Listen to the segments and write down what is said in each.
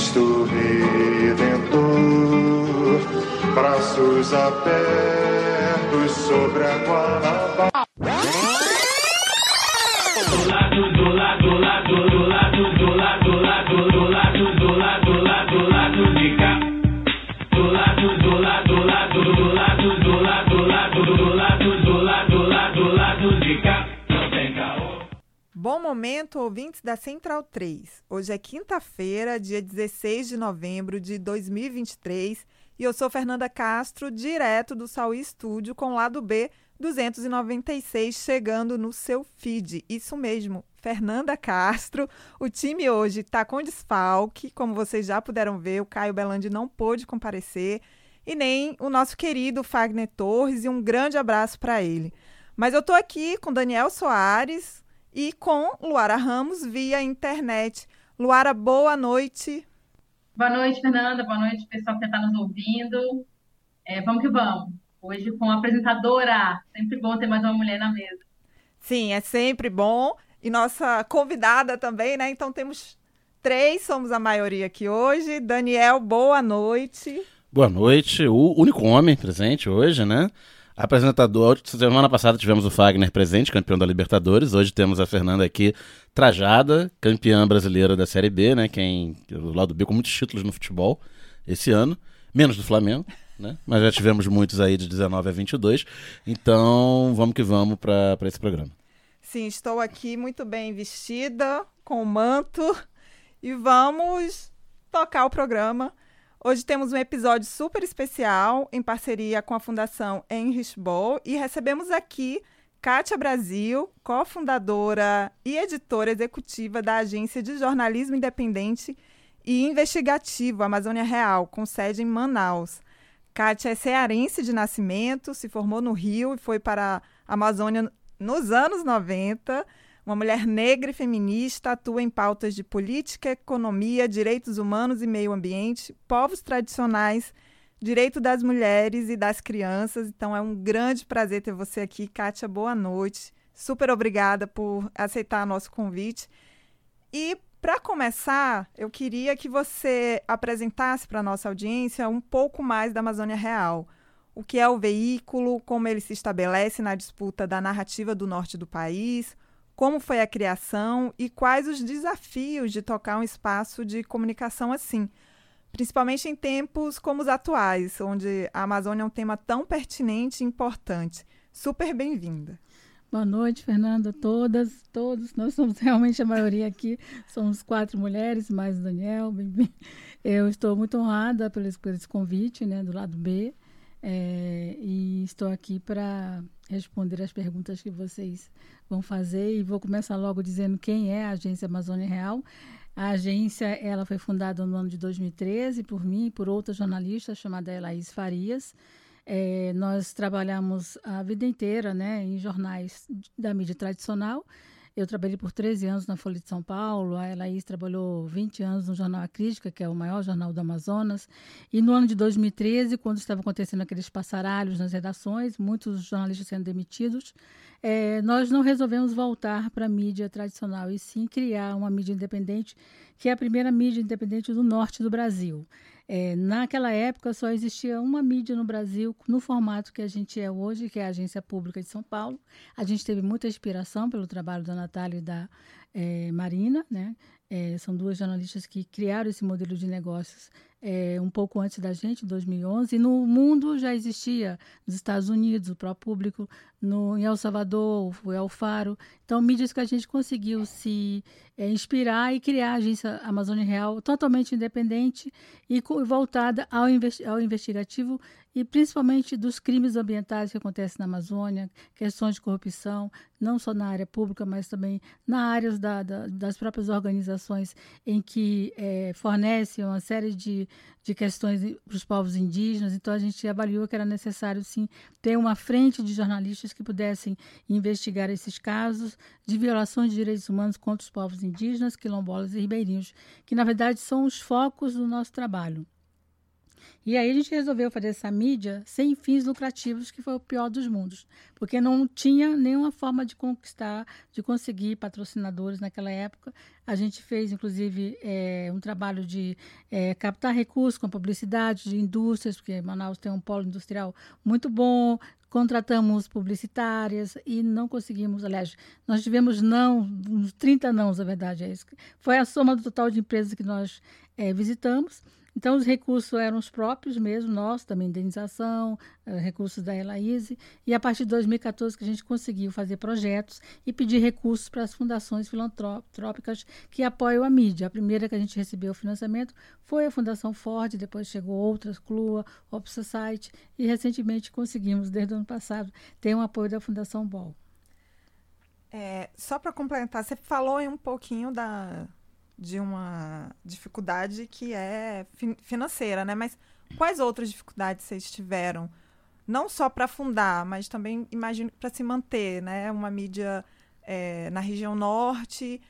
Cristo Redentor, braços abertos sobre a lado, do lado, do lado, do lado, do lado, do lado, Bom momento, ouvintes da Central 3. Hoje é quinta-feira, dia 16 de novembro de 2023, e eu sou Fernanda Castro, direto do Saúl Estúdio, com o lado B 296 chegando no seu feed. Isso mesmo, Fernanda Castro. O time hoje está com desfalque, como vocês já puderam ver, o Caio Belandi não pôde comparecer, e nem o nosso querido Fagner Torres, e um grande abraço para ele. Mas eu estou aqui com Daniel Soares e com Luara Ramos via internet. Luara, boa noite. Boa noite, Fernanda. Boa noite, pessoal que está nos ouvindo. É, vamos que vamos. Hoje com a apresentadora. Sempre bom ter mais uma mulher na mesa. Sim, é sempre bom. E nossa convidada também, né? Então temos três, somos a maioria aqui hoje. Daniel, boa noite. Boa noite, o único homem presente hoje, né? Apresentador, semana passada tivemos o Fagner presente, campeão da Libertadores. Hoje temos a Fernanda aqui, trajada, campeã brasileira da Série B, né? Quem, o lado B com muitos títulos no futebol esse ano, menos do Flamengo, né? Mas já tivemos muitos aí de 19 a 22. Então, vamos que vamos para esse programa. Sim, estou aqui muito bem vestida, com o manto, e vamos tocar o programa. Hoje temos um episódio super especial em parceria com a Fundação Heinrich Boll e recebemos aqui Kátia Brasil, cofundadora e editora executiva da agência de jornalismo independente e investigativo Amazônia Real, com sede em Manaus. Kátia é cearense de nascimento, se formou no Rio e foi para a Amazônia nos anos 90. Uma mulher negra e feminista, atua em pautas de política, economia, direitos humanos e meio ambiente, povos tradicionais, direito das mulheres e das crianças. Então é um grande prazer ter você aqui, Kátia. Boa noite. Super obrigada por aceitar nosso convite. E para começar, eu queria que você apresentasse para nossa audiência um pouco mais da Amazônia Real. O que é o veículo, como ele se estabelece na disputa da narrativa do norte do país, como foi a criação e quais os desafios de tocar um espaço de comunicação assim, principalmente em tempos como os atuais, onde a Amazônia é um tema tão pertinente e importante. Super bem-vinda. Boa noite, Fernanda, todas, todos. Nós somos realmente a maioria aqui, somos quatro mulheres, mais o Daniel. Eu estou muito honrada por esse convite, né, do lado B, é, e estou aqui para responder as perguntas que vocês vão fazer e vou começar logo dizendo quem é a Agência Amazônia Real. A agência ela foi fundada no ano de 2013 por mim e por outra jornalista chamada Elaís Farias. É, nós trabalhamos a vida inteira né, em jornais da mídia tradicional. Eu trabalhei por 13 anos na Folha de São Paulo, a Elaís trabalhou 20 anos no Jornal A Crítica, que é o maior jornal do Amazonas. E no ano de 2013, quando estavam acontecendo aqueles passaralhos nas redações, muitos jornalistas sendo demitidos, é, nós não resolvemos voltar para a mídia tradicional, e sim criar uma mídia independente, que é a primeira mídia independente do norte do Brasil. É, naquela época só existia uma mídia no Brasil no formato que a gente é hoje, que é a Agência Pública de São Paulo. A gente teve muita inspiração pelo trabalho da Natália e da é, Marina, né? É, são duas jornalistas que criaram esse modelo de negócios é, um pouco antes da gente, em 2011. E no mundo já existia, nos Estados Unidos, o próprio público, no, em El Salvador, o El Faro. Então, mídias que a gente conseguiu se é, inspirar e criar a agência Amazônia Real totalmente independente e voltada ao, investi ao investigativo e principalmente dos crimes ambientais que acontecem na Amazônia, questões de corrupção, não só na área pública, mas também na áreas da, da, das próprias organizações em que é, fornecem uma série de, de questões para os povos indígenas. Então, a gente avaliou que era necessário, sim, ter uma frente de jornalistas que pudessem investigar esses casos de violações de direitos humanos contra os povos indígenas, quilombolas e ribeirinhos, que, na verdade, são os focos do nosso trabalho. E aí a gente resolveu fazer essa mídia sem fins lucrativos, que foi o pior dos mundos, porque não tinha nenhuma forma de conquistar, de conseguir patrocinadores naquela época. A gente fez, inclusive, é, um trabalho de é, captar recursos com publicidade de indústrias, porque Manaus tem um polo industrial muito bom, contratamos publicitárias e não conseguimos, aliás, nós tivemos não, uns 30 não, na verdade, é isso. Foi a soma do total de empresas que nós é, visitamos. Então, os recursos eram os próprios mesmo, nossos, também indenização, eh, recursos da Elaíse, e a partir de 2014 que a gente conseguiu fazer projetos e pedir recursos para as fundações filantrópicas que apoiam a mídia. A primeira que a gente recebeu o financiamento foi a Fundação Ford, depois chegou outras, CLUA, Op Society, e recentemente conseguimos, desde o ano passado, ter um apoio da Fundação Ball. É, só para complementar, você falou um pouquinho da, de uma dificuldade que é fi financeira, né? Mas quais outras dificuldades vocês tiveram? Não só para fundar, mas também imagino para se manter, né? Uma mídia é, na região norte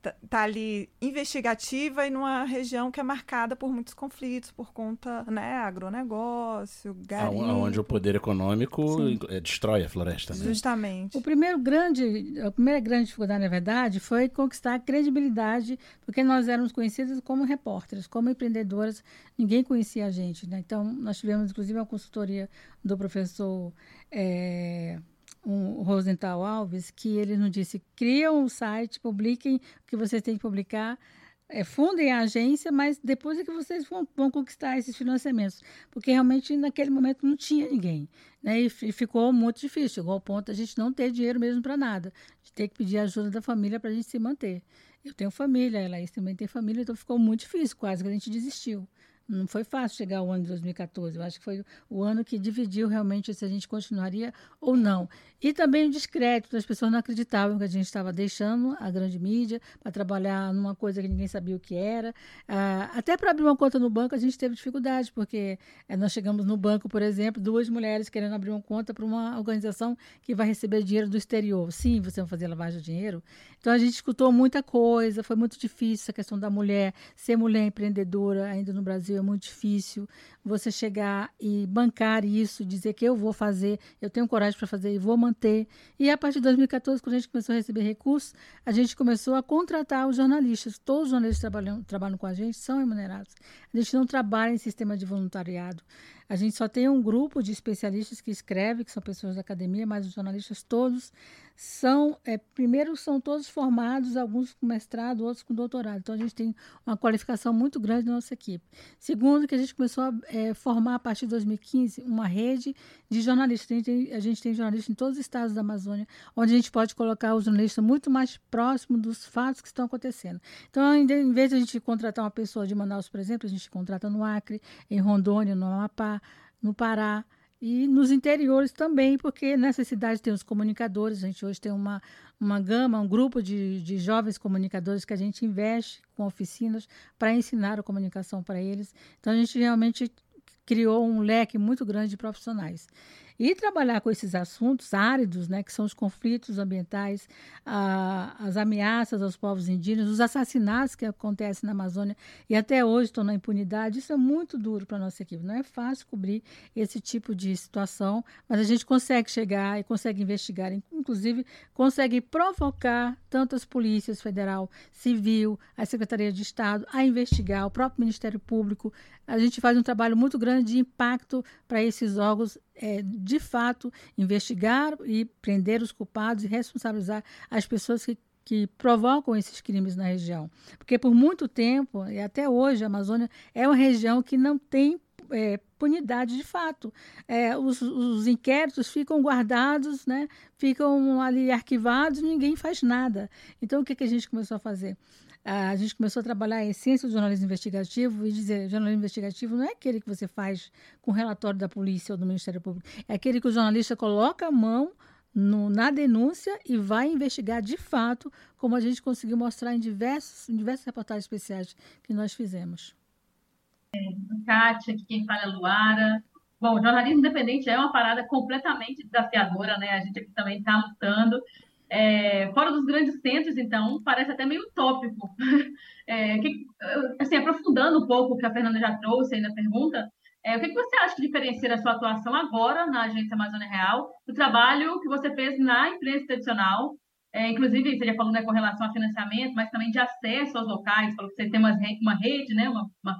tá, tá ali investigativa e numa região que é marcada por muitos conflitos por conta, né, agronegócio, garimpo. Onde o poder econômico Sim. Eh, destrói a floresta, né? Justamente. O primeiro grande, a primeira grande dificuldade, na verdade, foi conquistar a credibilidade, porque nós éramos conhecidas como repórteres, como empreendedoras, ninguém conhecia a gente, né? Então, nós tivemos, inclusive, uma consultoria do professor... É, um Rosenthal Alves, que ele nos disse: criam um site, publiquem o que vocês têm que publicar, é, fundem a agência, mas depois é que vocês vão, vão, conquistar esses financiamentos. Porque realmente naquele momento não tinha ninguém. Né? E, e ficou muito difícil. Chegou ao ponto a gente não ter dinheiro mesmo para nada, de ter que pedir ajuda da família para a gente se manter. Eu tenho família, ela também tem família, então ficou muito difícil, quase que a gente desistiu. Não foi fácil chegar ao ano de 2014. Eu acho que foi o ano que dividiu realmente se a gente continuaria ou não. E também o descrédito, as pessoas não acreditavam que a gente estava deixando a grande mídia para trabalhar numa coisa que ninguém sabia o que era. Ah, até para abrir uma conta no banco a gente teve dificuldade, porque eh, nós chegamos no banco, por exemplo, duas mulheres querendo abrir uma conta para uma organização que vai receber dinheiro do exterior. Sim, você vai fazer lavagem de dinheiro. Então a gente escutou muita coisa, foi muito difícil essa questão da mulher, ser mulher empreendedora ainda no Brasil é muito difícil você chegar e bancar isso, dizer que eu vou fazer, eu tenho coragem para fazer e vou manter. E a partir de 2014, quando a gente começou a receber recursos, a gente começou a contratar os jornalistas. Todos os jornalistas trabalham, trabalham com a gente são remunerados. A gente não trabalha em sistema de voluntariado. A gente só tem um grupo de especialistas que escreve, que são pessoas da academia, mas os jornalistas todos são, é, primeiro, são todos formados, alguns com mestrado, outros com doutorado. Então, a gente tem uma qualificação muito grande na nossa equipe. Segundo, que a gente começou a é, formar, a partir de 2015, uma rede de jornalistas. A gente, tem, a gente tem jornalistas em todos os estados da Amazônia, onde a gente pode colocar os jornalistas muito mais próximos dos fatos que estão acontecendo. Então, em vez de a gente contratar uma pessoa de Manaus, por exemplo, a gente contrata no Acre, em Rondônia, no Amapá, no Pará e nos interiores também, porque nessa cidade tem os comunicadores, a gente hoje tem uma, uma gama, um grupo de, de jovens comunicadores que a gente investe com oficinas para ensinar a comunicação para eles. Então a gente realmente criou um leque muito grande de profissionais. E trabalhar com esses assuntos áridos, né, que são os conflitos ambientais, a, as ameaças aos povos indígenas, os assassinatos que acontecem na Amazônia e até hoje estão na impunidade, isso é muito duro para a nossa equipe. Não é fácil cobrir esse tipo de situação, mas a gente consegue chegar e consegue investigar, inclusive consegue provocar tanto as polícias federal, civil, a Secretaria de Estado a investigar, o próprio Ministério Público. A gente faz um trabalho muito grande de impacto para esses órgãos, é, de fato, investigar e prender os culpados e responsabilizar as pessoas que que provocam esses crimes na região. Porque por muito tempo, e até hoje, a Amazônia é uma região que não tem é, punidade de fato. É, os, os, inquéritos ficam guardados, né? ficam ali arquivados, ninguém faz nada. Então, o que, que a gente começou a fazer? A gente começou a trabalhar a essência do jornalismo investigativo e dizer jornalismo investigativo não é aquele que você faz com relatório da polícia ou do Ministério Público, é aquele que o jornalista coloca a mão no, na denúncia e vai investigar de fato, como a gente conseguiu mostrar em diversos, em diversas reportagens especiais que nós fizemos. Kátia, aqui quem fala é Luara. Bom, jornalismo independente é uma parada completamente desafiadora, né? A gente aqui também está lutando. É, fora dos grandes centros, então, parece até meio utópico. É, que, assim, aprofundando um pouco o que a Fernanda já trouxe aí na pergunta, é, o que, que você acha que diferencia a sua atuação agora na Agência Amazônia Real do trabalho que você fez na imprensa tradicional? É, inclusive, você já falou né, com relação a financiamento, mas também de acesso aos locais, falou que você tem uma, uma rede, né, uma, uma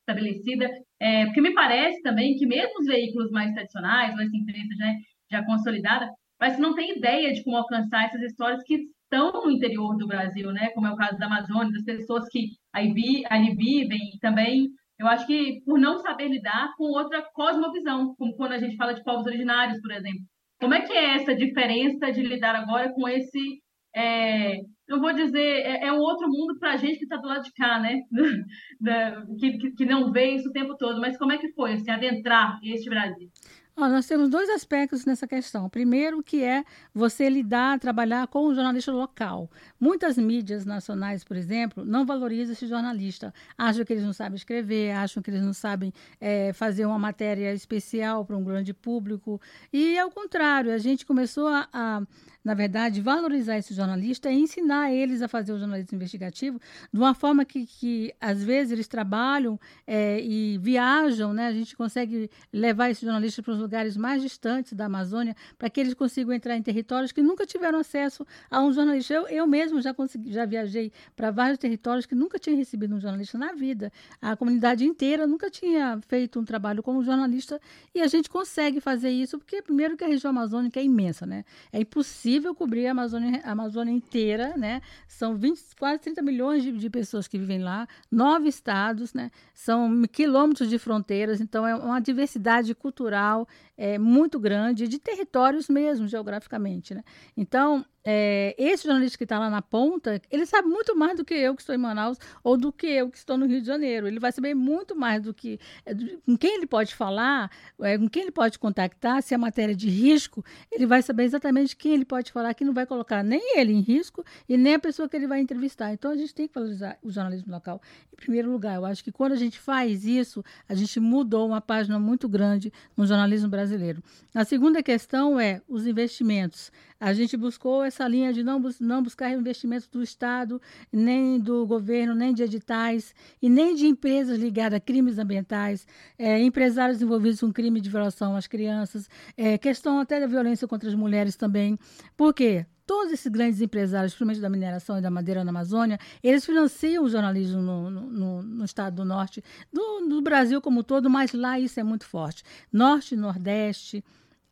estabelecida. É, porque me parece também que mesmo os veículos mais tradicionais, ou essa imprensa né, já consolidada, mas não tem ideia de como alcançar essas histórias que estão no interior do Brasil, né? Como é o caso da Amazônia, das pessoas que aí vi, ali vivem, e também eu acho que por não saber lidar com outra cosmovisão, como quando a gente fala de povos originários, por exemplo. Como é que é essa diferença de lidar agora com esse é, eu vou dizer, é, é um outro mundo para a gente que está do lado de cá, né? que, que, que, não vê isso o tempo todo. Mas como é que foi, assim, adentrar este Brasil? Nós temos dois aspectos nessa questão. Primeiro, que é você lidar, trabalhar com o jornalista local. Muitas mídias nacionais, por exemplo, não valorizam esse jornalista. Acham que eles não sabem escrever, acham que eles não sabem é, fazer uma matéria especial para um grande público. E, ao contrário, a gente começou a, a na verdade, valorizar esse jornalista e ensinar eles a fazer o jornalismo investigativo de uma forma que, que às vezes, eles trabalham é, e viajam, né? A gente consegue levar esse jornalista para os lugares mais distantes da Amazônia para que eles consigam entrar em territórios que nunca tiveram acesso a um jornalista. Eu, eu mesmo já, consegui, já viajei para vários territórios que nunca tinha recebido um jornalista na vida. A comunidade inteira nunca tinha feito um trabalho como jornalista e a gente consegue fazer isso porque, primeiro, que a região amazônica é imensa, né? É impossível cobrir a Amazônia, a Amazônia inteira, né? São 20, quase 30 milhões de, de, pessoas que vivem lá, nove estados, né? São quilômetros de fronteiras, então é uma diversidade cultural é, muito grande, de territórios mesmo, geograficamente, né? Então, é, esse jornalista que está lá na ponta, ele sabe muito mais do que eu que estou em Manaus ou do que eu que estou no Rio de Janeiro. Ele vai saber muito mais do que é, com quem ele pode falar, é, com quem ele pode contactar, se é matéria de risco, ele vai saber exatamente quem ele pode falar, que não vai colocar nem ele em risco e nem a pessoa que ele vai entrevistar. Então a gente tem que valorizar o jornalismo local. Em primeiro lugar, eu acho que quando a gente faz isso, a gente mudou uma página muito grande no jornalismo brasileiro. A segunda questão é os investimentos. A gente buscou essa linha de não, não buscar investimentos do Estado, nem do governo, nem de editais, e nem de empresas ligadas a crimes ambientais, é, empresários envolvidos com crime de violação às crianças, é, questão até da violência contra as mulheres também. Por quê? todos esses grandes empresários, principalmente da mineração e da madeira na Amazônia, eles financiam o jornalismo no, no, no estado do norte, do, do, Brasil como um todo, mas lá isso é muito forte. Norte Nordeste,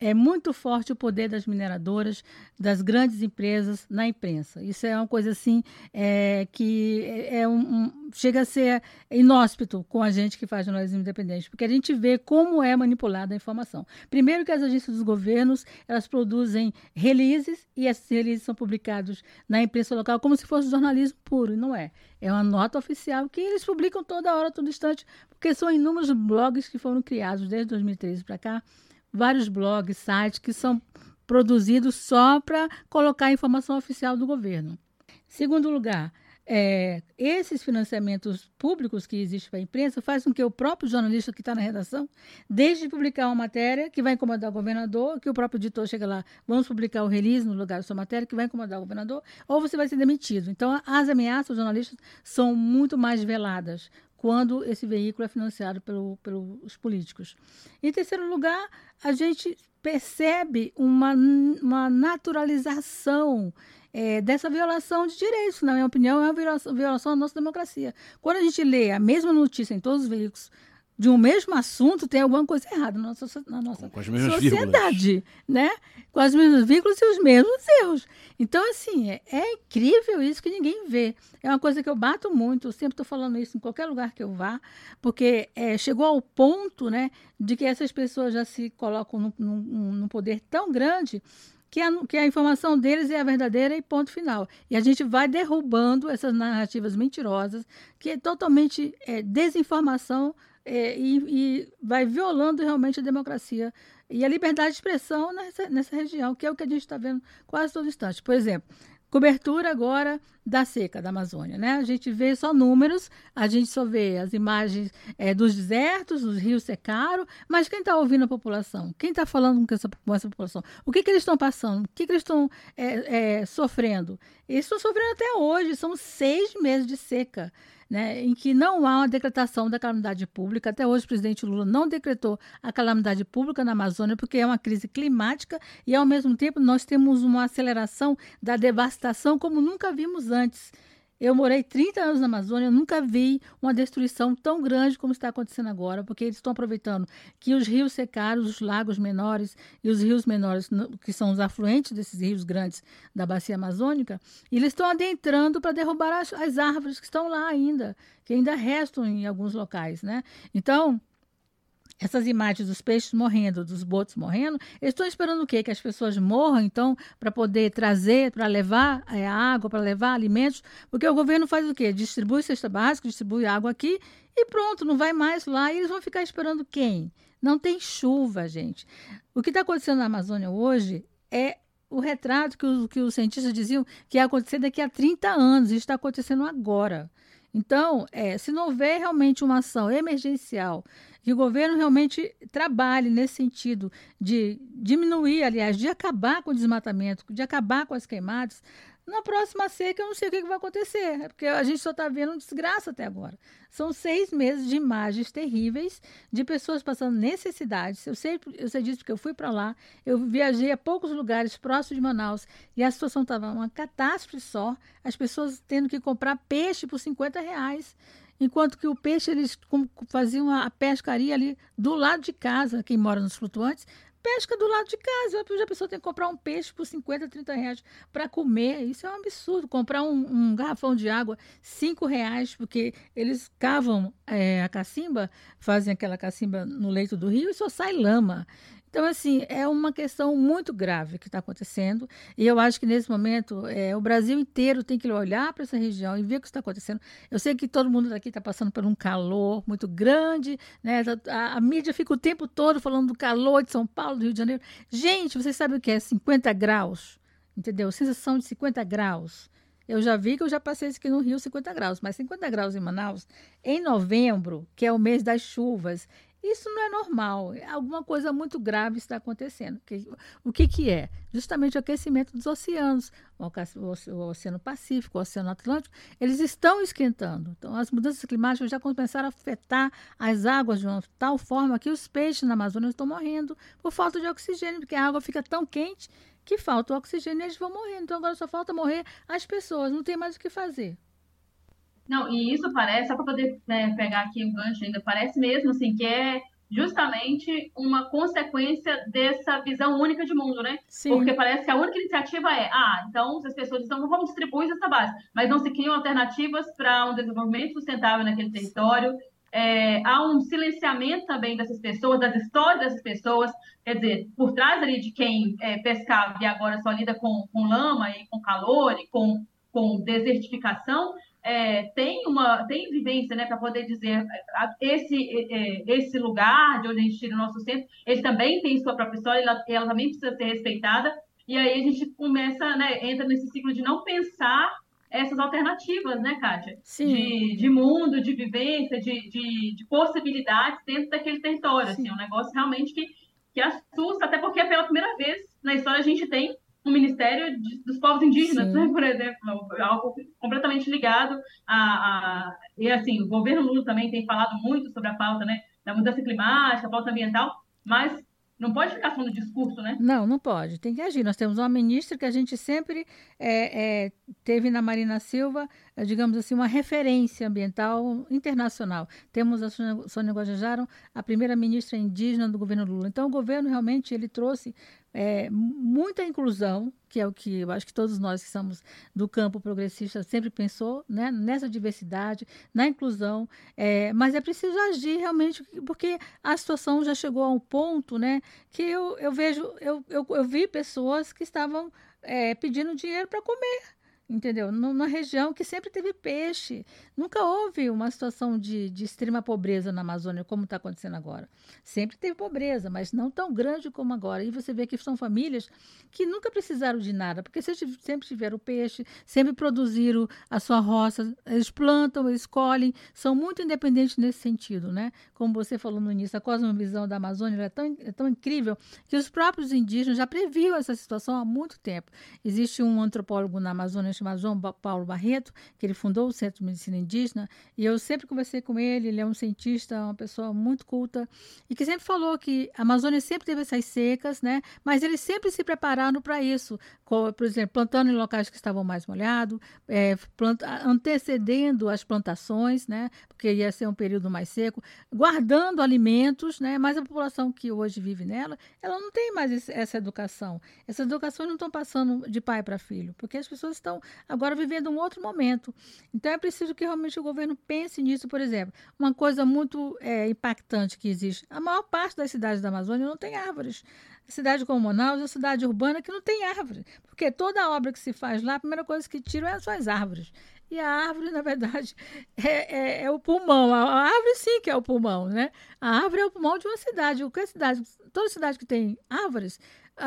é muito forte o poder das mineradoras, das grandes empresas na imprensa. Isso é uma coisa assim é, que é, é um, um, chega a ser inóspito com a gente que faz jornalismo independente, porque a gente vê como é manipulada a informação. Primeiro que as agências dos governos elas produzem releases e esses releases são publicados na imprensa local como se fosse jornalismo puro, e não é. É uma nota oficial que eles publicam toda hora, todo instante, porque são inúmeros blogs que foram criados desde 2013 para cá vários blogs, sites que são produzidos só para colocar a informação oficial do governo. Segundo lugar, é, esses financiamentos públicos que existem para a imprensa faz com que o próprio jornalista que está na redação deixe de publicar uma matéria que vai incomodar o governador, que o próprio editor chega lá, vamos publicar o release no lugar da sua matéria, que vai incomodar o governador, ou você vai ser demitido. Então, as ameaças aos jornalistas são muito mais veladas quando esse veículo é financiado pelo, pelos políticos. Em terceiro lugar, a gente percebe uma, uma naturalização é, dessa violação de direitos, na minha opinião, é uma violação, violação da nossa democracia. Quando a gente lê a mesma notícia em todos os veículos de um mesmo assunto, tem alguma coisa errada na nossa, na nossa sociedade, vírgulas. né? Com as mesmas vírgulas e os mesmos erros. Então, assim, é, é incrível isso que ninguém vê. É uma coisa que eu bato muito, eu sempre estou falando isso em qualquer lugar que eu vá, porque é, chegou ao ponto, né, de que essas pessoas já se colocam num, num, num poder tão grande que a, que a informação deles é a verdadeira e ponto final. E a gente vai derrubando essas narrativas mentirosas, que é totalmente é, desinformação é, e, e vai violando realmente a democracia e a liberdade de expressão nessa, nessa região, que é o que a gente está vendo quase todo instante. Por exemplo, cobertura agora da seca da Amazônia, né? A gente vê só números, a gente só vê as imagens é, dos desertos, os rios secaram, mas quem está ouvindo a população? Quem está falando com essa, com essa, população? O que, que eles estão passando? O que, que eles estão é, é, sofrendo? Estão sofrendo até hoje, são seis meses de seca né, em que não há uma decretação da calamidade pública. Até hoje, o presidente Lula não decretou a calamidade pública na Amazônia, porque é uma crise climática e, ao mesmo tempo, nós temos uma aceleração da devastação como nunca vimos antes. Eu morei 30 anos na Amazônia, nunca vi uma destruição tão grande como está acontecendo agora, porque eles estão aproveitando que os rios secaram, os lagos menores e os rios menores, que são os afluentes desses rios grandes da bacia amazônica, eles estão adentrando para derrubar as, as árvores que estão lá ainda, que ainda restam em alguns locais, né? Então, essas imagens dos peixes morrendo, dos botos morrendo, eles estão esperando o quê? Que as pessoas morram, então, para poder trazer, para levar é, água, para levar alimentos, porque o governo faz o quê? Distribui cesta básica, distribui água aqui e pronto, não vai mais lá. E eles vão ficar esperando quem? Não tem chuva, gente. O que está acontecendo na Amazônia hoje é o retrato que, os, que os cientistas diziam que ia acontecer daqui a 30 anos, isso está acontecendo agora. Então, é, se não houver realmente uma ação emergencial, que o governo realmente trabalhe nesse sentido de diminuir, aliás, de acabar com o desmatamento, de acabar com as queimadas, na próxima seca eu não sei o que vai acontecer, porque a gente só está vendo desgraça até agora. São seis meses de imagens terríveis de pessoas passando necessidades. Eu sei, eu sei disso porque eu fui para lá, eu viajei a poucos lugares próximos de Manaus e a situação estava uma catástrofe só, as pessoas tendo que comprar peixe por 50 reais. Enquanto que o peixe, eles faziam a pescaria ali do lado de casa, quem mora nos flutuantes, pesca do lado de casa. A pessoa tem que comprar um peixe por 50, 30 reais para comer. Isso é um absurdo. Comprar um, um garrafão de água, 5 reais, porque eles cavam é, a cacimba, fazem aquela cacimba no leito do rio e só sai lama. Então, assim, é uma questão muito grave que está acontecendo. E eu acho que nesse momento é, o Brasil inteiro tem que olhar para essa região e ver o que está acontecendo. Eu sei que todo mundo daqui está passando por um calor muito grande, né? A, a, mídia fica o tempo todo falando do calor de São Paulo, do Rio de Janeiro. Gente, vocês sabem o que é 50 graus? Entendeu? Sensação de 50 graus. Eu já vi que eu já passei isso aqui no Rio 50 graus, mas 50 graus em Manaus, em novembro, que é o mês das chuvas, isso não é normal. Alguma coisa muito grave está acontecendo. O que, que é? Justamente o aquecimento dos oceanos. O Oceano Pacífico, o Oceano Atlântico, eles estão esquentando. Então, as mudanças climáticas já começaram a afetar as águas de uma tal forma que os peixes na Amazônia estão morrendo por falta de oxigênio, porque a água fica tão quente que falta o oxigênio e eles vão morrendo. Então, agora só falta morrer as pessoas, não tem mais o que fazer. Não, e isso parece, só para poder né, pegar aqui o gancho ainda, parece mesmo assim que é justamente uma consequência dessa visão única de mundo, né? Sim. Porque parece que a única iniciativa é, ah, então as pessoas estão, vamos distribuir essa base, mas não se criam alternativas para um desenvolvimento sustentável naquele território. É, há um silenciamento também dessas pessoas, das histórias dessas pessoas, quer dizer, por trás ali de quem é, pescava e agora só lida com, com lama e com calor e com, com desertificação, é, tem uma tem vivência né, para poder dizer esse, é, esse lugar de onde a gente tira o nosso centro, ele também tem sua própria história, ela, ela também precisa ser respeitada. E aí a gente começa, né, entra nesse ciclo de não pensar essas alternativas, né, Kátia? Sim. De, de mundo, de vivência, de, de, de possibilidades dentro daquele território. Assim, é um negócio realmente que, que assusta, até porque pela primeira vez na história a gente tem Ministério de- dos Povos Indígenas, né, por exemplo, algo completamente ligado a, a- E assim, o governo Lula também tem falado muito sobre a pauta né, da mudança climática, a pauta ambiental, mas não pode ficar só no discurso, né? Não, não pode. Tem que agir. Nós temos uma ministra que a gente sempre é, é, teve na Marina Silva, é, digamos assim, uma referência ambiental internacional. Temos a Sônia- Sônia Guajajara, a primeira ministra indígena do governo Lula. Então, o governo realmente ele trouxe é, muita inclusão, que é o que eu acho que todos nós que somos do campo progressista sempre pensou, né? nessa diversidade, na inclusão, é, mas é preciso agir realmente, porque a situação já chegou a um ponto, né, que eu, eu vejo, eu, eu, eu vi pessoas que estavam é, pedindo dinheiro para comer, entendeu? Nu- Numa região que sempre teve peixe. Nunca houve uma situação de, de extrema pobreza na Amazônia, como está acontecendo agora. Sempre teve pobreza, mas não tão grande como agora. E você vê que são famílias que nunca precisaram de nada, porque se- sempre tiveram peixe, sempre produziram a sua roça, eles plantam, eles colhem, são muito independentes nesse sentido, né? Como você falou no início, a cosmovisão da Amazônia é tão, é tão incrível que os próprios indígenas já previam essa situação há muito tempo. Existe um antropólogo na Amazônia chamado João Paulo Barreto, que ele fundou o Centro de Medicina Indígena, e eu sempre conversei com ele, ele é um cientista, uma pessoa muito culta, e que sempre falou que a Amazônia sempre teve essas secas, né? Mas eles sempre se prepararam para isso, por exemplo, plantando em locais que estavam mais molhados, é, planta- antecedendo as plantações, né? Porque ia ser um período mais seco, guardando alimentos, né? Mas a população que hoje vive nela, ela não tem mais essa educação. Essas educações não estão passando de pai para filho, porque as pessoas estão agora vivendo um outro momento. Então é preciso que realmente o governo pense nisso, por exemplo. Uma coisa muito é, impactante que existe: a maior parte das cidades da Amazônia não tem árvores. Cidade como Manaus é uma cidade urbana que não tem árvore, porque toda obra que se faz lá, a primeira coisa que tiram são as árvores. E a árvore, na verdade, é, é- é o pulmão. A árvore sim que é o pulmão, né? A árvore é o pulmão de uma cidade. Qualquer cidade, toda cidade que tem árvores,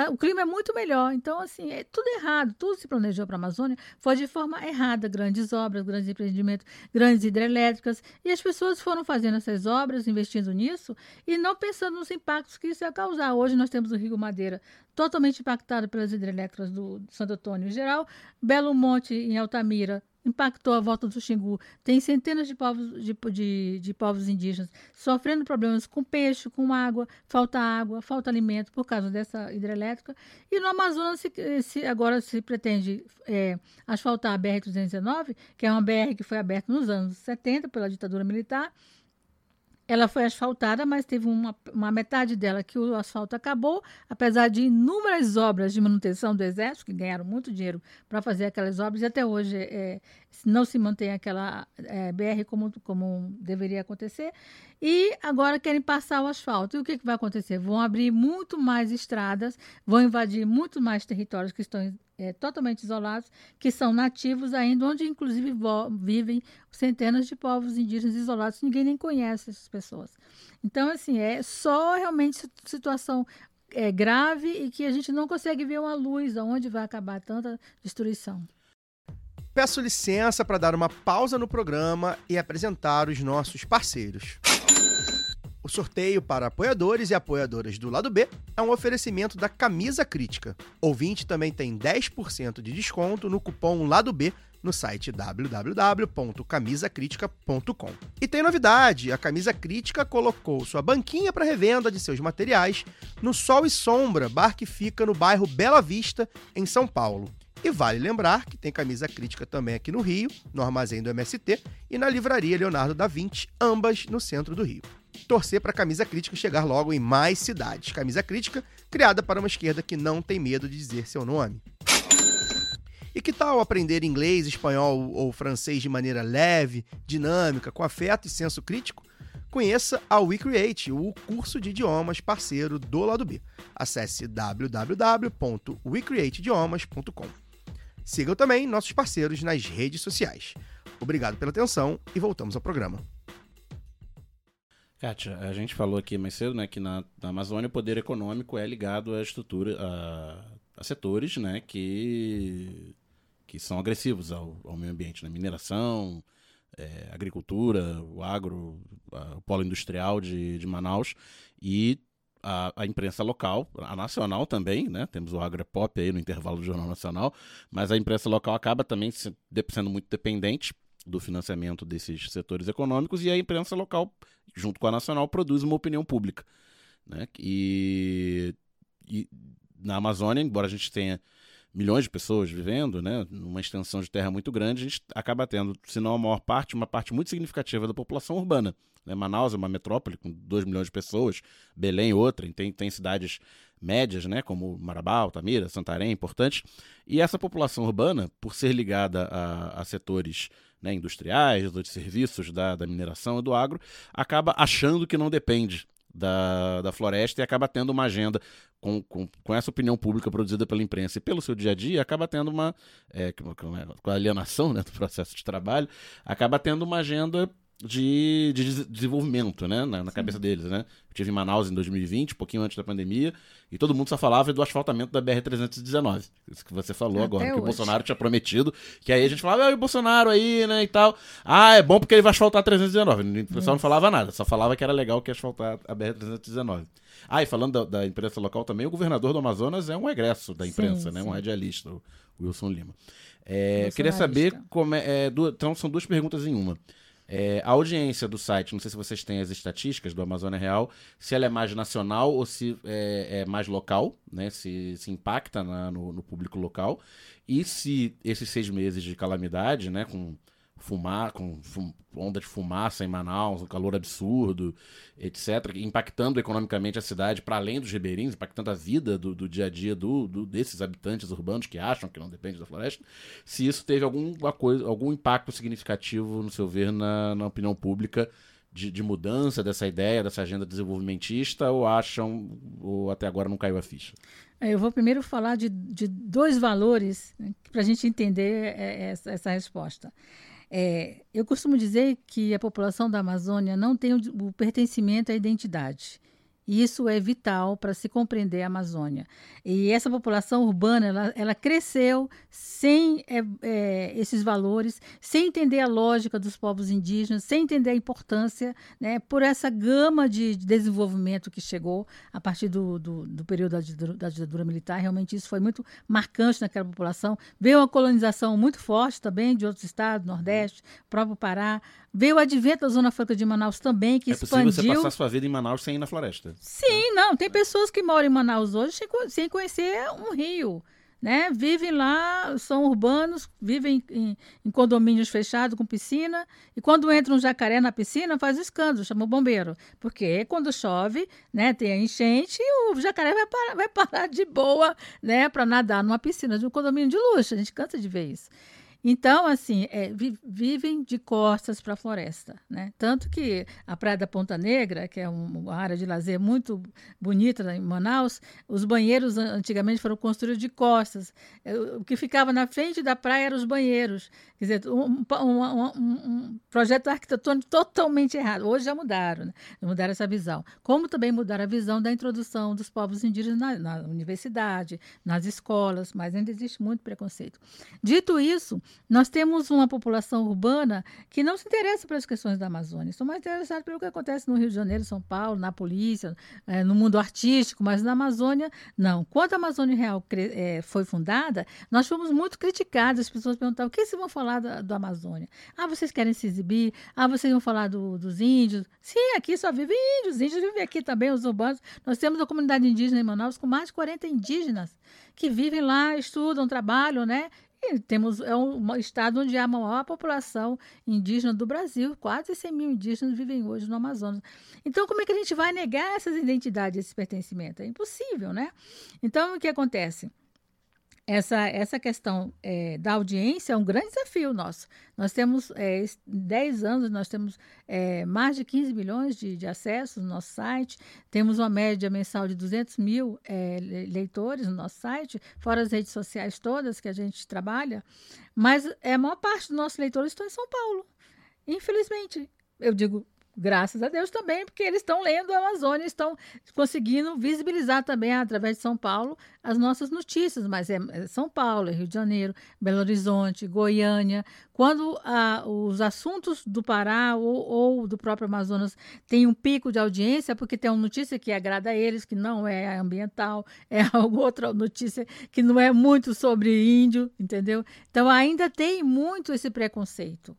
o clima é muito melhor. Então, assim, é tudo errado. Tudo se planejou para a Amazônia foi de forma errada. Grandes obras, grandes empreendimentos, grandes hidrelétricas. E as pessoas foram fazendo essas obras, investindo nisso, e não pensando nos impactos que isso ia causar. Hoje nós temos o Rio Madeira totalmente impactado pelas hidrelétricas do, Santo Antônio em geral. Belo Monte, em Altamira, impactou a volta do Xingu. Tem centenas de povos, de, de, de povos indígenas sofrendo problemas com peixe, com água, falta água, falta alimento por causa dessa hidrelétrica. E no Amazonas se, se- agora se pretende é, asfaltar a BR-219, que é uma BR que foi aberta nos anos 70 pela ditadura militar. Ela foi asfaltada, mas teve uma, uma metade dela que o asfalto acabou, apesar de inúmeras obras de manutenção do Exército, que ganharam muito dinheiro para fazer aquelas obras, e até hoje é, não se mantém aquela é, BR como, como deveria acontecer. E agora querem passar o asfalto. E o que, que vai acontecer? Vão abrir muito mais estradas, vão invadir muito mais territórios que estão é, totalmente isolados, que são nativos ainda, onde inclusive vivem centenas de povos indígenas isolados, ninguém nem conhece essas pessoas. Então, assim, é só realmente si- situação é, grave e que a gente não consegue ver uma luz aonde vai acabar tanta destruição. Peço licença para dar uma pausa no programa e apresentar os nossos parceiros. O sorteio para apoiadores e apoiadoras do lado B é um oferecimento da Camisa Crítica. Ouvinte também tem 10% de desconto no cupom Lado B no site www.camisacritica.com. E tem novidade: a Camisa Crítica colocou sua banquinha para revenda de seus materiais no Sol e Sombra, bar que fica no bairro Bela Vista, em São Paulo. E vale lembrar que tem camisa crítica também aqui no Rio, no armazém do MST e na livraria Leonardo da Vinci, ambas no centro do Rio. Torcer para a camisa crítica chegar logo em mais cidades. Camisa crítica criada para uma esquerda que não tem medo de dizer seu nome. E que tal aprender inglês, espanhol ou francês de maneira leve, dinâmica, com afeto e senso crítico? Conheça a WeCreate, o curso de idiomas parceiro do lado B. Acesse www.wecreateidiomas.com. Sigam também nossos parceiros nas redes sociais. Obrigado pela atenção e voltamos ao programa. Kátia, a gente falou aqui mais cedo, né, que na, na Amazônia o poder econômico é ligado à estrutura, a, a setores, né, que, que são agressivos ao, ao meio ambiente, né? mineração, é, agricultura, o agro, a- o polo industrial de, de Manaus e a, a imprensa local, a nacional também, né? Temos o Agropop aí no intervalo do Jornal Nacional, mas a imprensa local acaba também se- sendo muito dependente do financiamento desses setores econômicos e a imprensa local, junto com a nacional, produz uma opinião pública. Né? E, e na Amazônia, embora a gente tenha milhões de pessoas vivendo, né, numa extensão de terra muito grande, a gente acaba tendo, se não a maior parte, uma parte muito significativa da população urbana. Né? Manaus é uma metrópole com 2 milhões de pessoas, Belém outra, e tem, tem cidades médias, né, como Marabá, Altamira, Santarém, importantes. E essa população urbana, por ser ligada a, a setores né, industriais, de serviços da, da mineração e do agro, acaba achando que não depende da, da floresta e acaba tendo uma agenda com, com, com essa opinião pública produzida pela imprensa e pelo seu dia a dia, acaba tendo uma. é, com, a alienação né, do processo de trabalho, acaba tendo uma agenda de, de des- desenvolvimento né, na, na cabeça deles. Né? Eu estive em Manaus em 2020, um pouquinho antes da pandemia, e todo mundo só falava do asfaltamento da BR-319. Isso que você falou Até agora, que o hoje. Bolsonaro tinha prometido, que aí a gente falava, ah, o Bolsonaro aí, né, e tal. Ah, é bom porque ele vai asfaltar a 319. O pessoal não falava nada, só falava que era legal que ia asfaltar a BR-319. Ah, e falando da, da imprensa local também, o governador do Amazonas é um egresso da imprensa, Sim, né, um sim. radialista, o Wilson Lima. É, queria saber como é, é, duas- então são duas perguntas em uma. É, a audiência do site, não sei se vocês têm as estatísticas do Amazônia Real, se ela é mais nacional ou se é, é mais local, né? Se, se impacta na- no, no público local. E se esses seis meses de calamidade, né? Com fumar, com onda de fumaça em Manaus, um calor absurdo, etc., impactando economicamente a cidade para além dos ribeirinhos, impactando a vida do, do dia a dia do, do- desses habitantes urbanos que acham que não depende da floresta, se isso teve alguma coisa, algum impacto significativo, no seu ver, na, na opinião pública de, de mudança dessa ideia, dessa agenda desenvolvimentista, ou acham, ou até agora não caiu a ficha? É, Eu vou primeiro falar de, de dois valores para a gente entender é, essa, essa resposta. É, eu costumo dizer que a população da Amazônia não tem o, o pertencimento à identidade. E isso é vital para se compreender a Amazônia. E essa população urbana, ela, ela cresceu sem é, é, esses valores, sem entender a lógica dos povos indígenas, sem entender a importância, né, por essa gama de, de desenvolvimento que chegou a partir do, do, do período da ditadura, da ditadura militar. Realmente isso foi muito marcante naquela população. Veio uma colonização muito forte também de outros estados, Nordeste, próprio Pará. Veio o advento da Zona Franca de Manaus também, que é possível expandiu. você passar sua vida em Manaus sem ir na floresta. Sim, não. Tem pessoas que moram em Manaus hoje sem, co- sem conhecer um rio. Né? Vivem lá, são urbanos, vivem em, em condomínios fechados com piscina, e quando entra um jacaré na piscina, faz o escândalo, chama o bombeiro. Porque quando chove, né, tem a enchente, o jacaré vai parar, vai parar de boa né, para nadar numa piscina de um condomínio de luxo. A gente cansa de ver isso. Então, assim, é, vi- vivem de costas para a floresta, né? Tanto que a Praia da Ponta Negra, que é um- uma área de lazer muito bonita em Manaus, os banheiros an- antigamente foram construídos de costas. O que ficava na frente da praia eram os banheiros. Quer dizer, um, um- um- um- um projeto arquitetônico totalmente errado. Hoje já mudaram, né? mudaram essa visão. Como também mudaram a visão da introdução dos povos indígenas na, na universidade, nas escolas, mas ainda existe muito preconceito. Dito isso, nós temos uma população urbana que não se interessa pelas questões da Amazônia, são mais interessados pelo que acontece no Rio de Janeiro, São Paulo, na polícia, eh, no mundo artístico, mas na Amazônia, não. Quando a Amazônia Real eh, foi fundada, nós fomos muito criticados, as pessoas perguntavam, o que vocês vão falar da, do Amazônia? Ah, vocês querem se exibir? Ah, vocês vão falar do- dos índios? Sim, aqui só vivem índios, os índios vivem aqui também, os urbanos. Nós temos uma comunidade indígena em Manaus com mais de 40 indígenas que vivem lá, estudam, trabalham, né? E temos é um estado onde há a maior população indígena do Brasil, quase 100 mil indígenas vivem hoje no Amazonas. Então, como é que a gente vai negar essas identidades, esse pertencimento? É impossível, né? Então, o que acontece? Essa, essa questão é, da audiência é um grande desafio nosso. Nós temos, é, es- em 10 anos, nós temos é, mais de 15 milhões de, de acessos no nosso site, temos uma média mensal de 200 mil é, le- leitores no nosso site, fora as redes sociais todas que a gente trabalha, mas é, a maior parte dos nossos leitores estão em São Paulo. Infelizmente, eu digo graças a Deus também, porque eles estão lendo a Amazônia, estão conseguindo visibilizar também, através de São Paulo, as nossas notícias. Mas é, é São Paulo, é Rio de Janeiro, Belo Horizonte, Goiânia. Quando ah, os assuntos do Pará ou, ou, do próprio Amazonas têm um pico de audiência, porque tem uma notícia que agrada a eles, que não é ambiental, é outra notícia que não é muito sobre índio, entendeu? Então ainda tem muito esse preconceito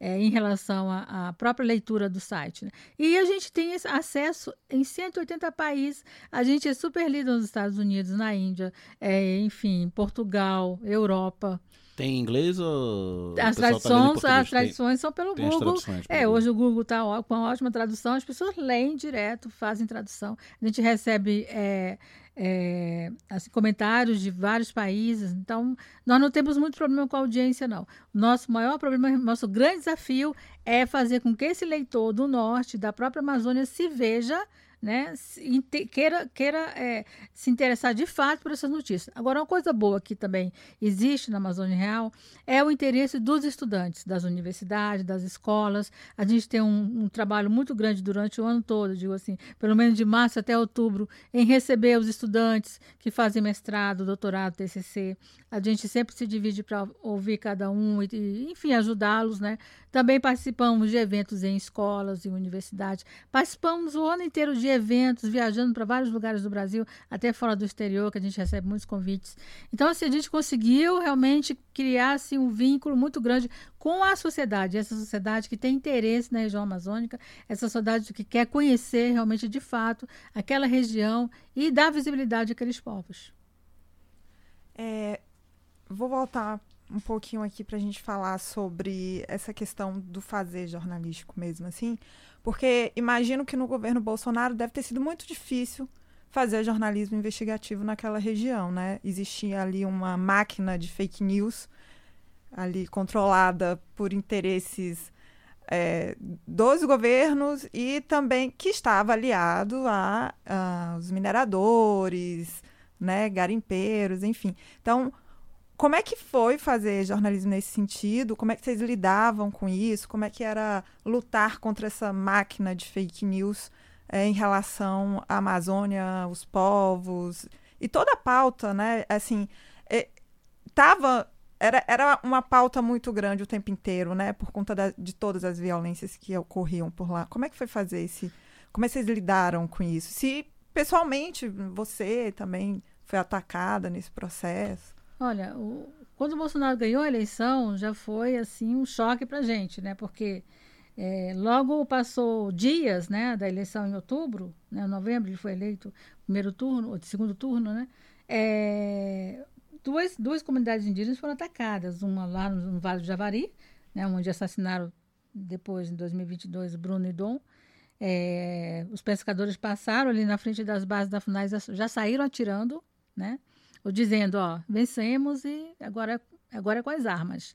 é, em relação à, à, própria leitura do site. Né? E a gente tem acesso em 180 países. A gente é super líder nos Estados Unidos, na Índia, é, enfim, Portugal, Europa. Tem inglês ou. As tá traduções, tá as traduções são pelo tem Google. É, Google. hoje o Google está com uma ótima tradução, as pessoas leem direto, fazem tradução. A gente recebe é, é, assim, comentários de vários países. Então, nós não temos muito problema com a audiência, não. Nosso maior problema, nosso grande desafio é fazer com que esse leitor do norte, da própria Amazônia, se veja né, queira, queira é, se interessar de fato por essas notícias. Agora, uma coisa boa que também existe na Amazônia Real é o interesse dos estudantes, das universidades, das escolas. A gente tem um, um, trabalho muito grande durante o ano todo, digo assim, pelo menos de março até outubro, em receber os estudantes que fazem mestrado, doutorado, TCC. A gente sempre se divide para ouvir cada um e, enfim, ajudá-los, né? Também participamos de eventos em escolas e universidades. Participamos o ano inteiro de eventos, viajando para vários lugares do Brasil, até fora do exterior, que a gente recebe muitos convites. Então, assim, a gente conseguiu realmente criar assim, um vínculo muito grande com a sociedade, essa sociedade que tem interesse na região amazônica, essa sociedade que quer conhecer realmente de fato aquela região e dar visibilidade àqueles povos. É, vou voltar um pouquinho aqui para a gente falar sobre essa questão do fazer jornalístico mesmo, assim, porque imagino que no governo Bolsonaro deve ter sido muito difícil fazer jornalismo investigativo naquela região, né? Existia ali uma máquina de fake news ali controlada por interesses é, dos governos e também que estava aliado a, a os mineradores, né, garimpeiros, enfim. Então, como é que foi fazer jornalismo nesse sentido? Como é que vocês lidavam com isso? Como é que era lutar contra essa máquina de fake news é, em relação à Amazônia, os povos e toda a pauta, né? Assim, é, tava era, era uma pauta muito grande o tempo inteiro, né? Por conta da, de todas as violências que ocorriam por lá. Como é que foi fazer esse? Como é que vocês lidaram com isso? Se pessoalmente você também foi atacada nesse processo? Olha, o, quando o Bolsonaro ganhou a eleição, já foi assim um choque para a gente, né? Porque é, logo passou dias, né, da eleição em outubro, né, novembro ele foi eleito primeiro turno, ou segundo turno, né? É, duas, duas comunidades indígenas foram atacadas, uma lá no, no Vale do Javari, né, onde assassinaram depois, em 2022, Bruno e Dom. É, os pescadores passaram ali na frente das bases da FUNAI, já saíram atirando, né? Ou dizendo, ó, vencemos e agora, agora é com as armas.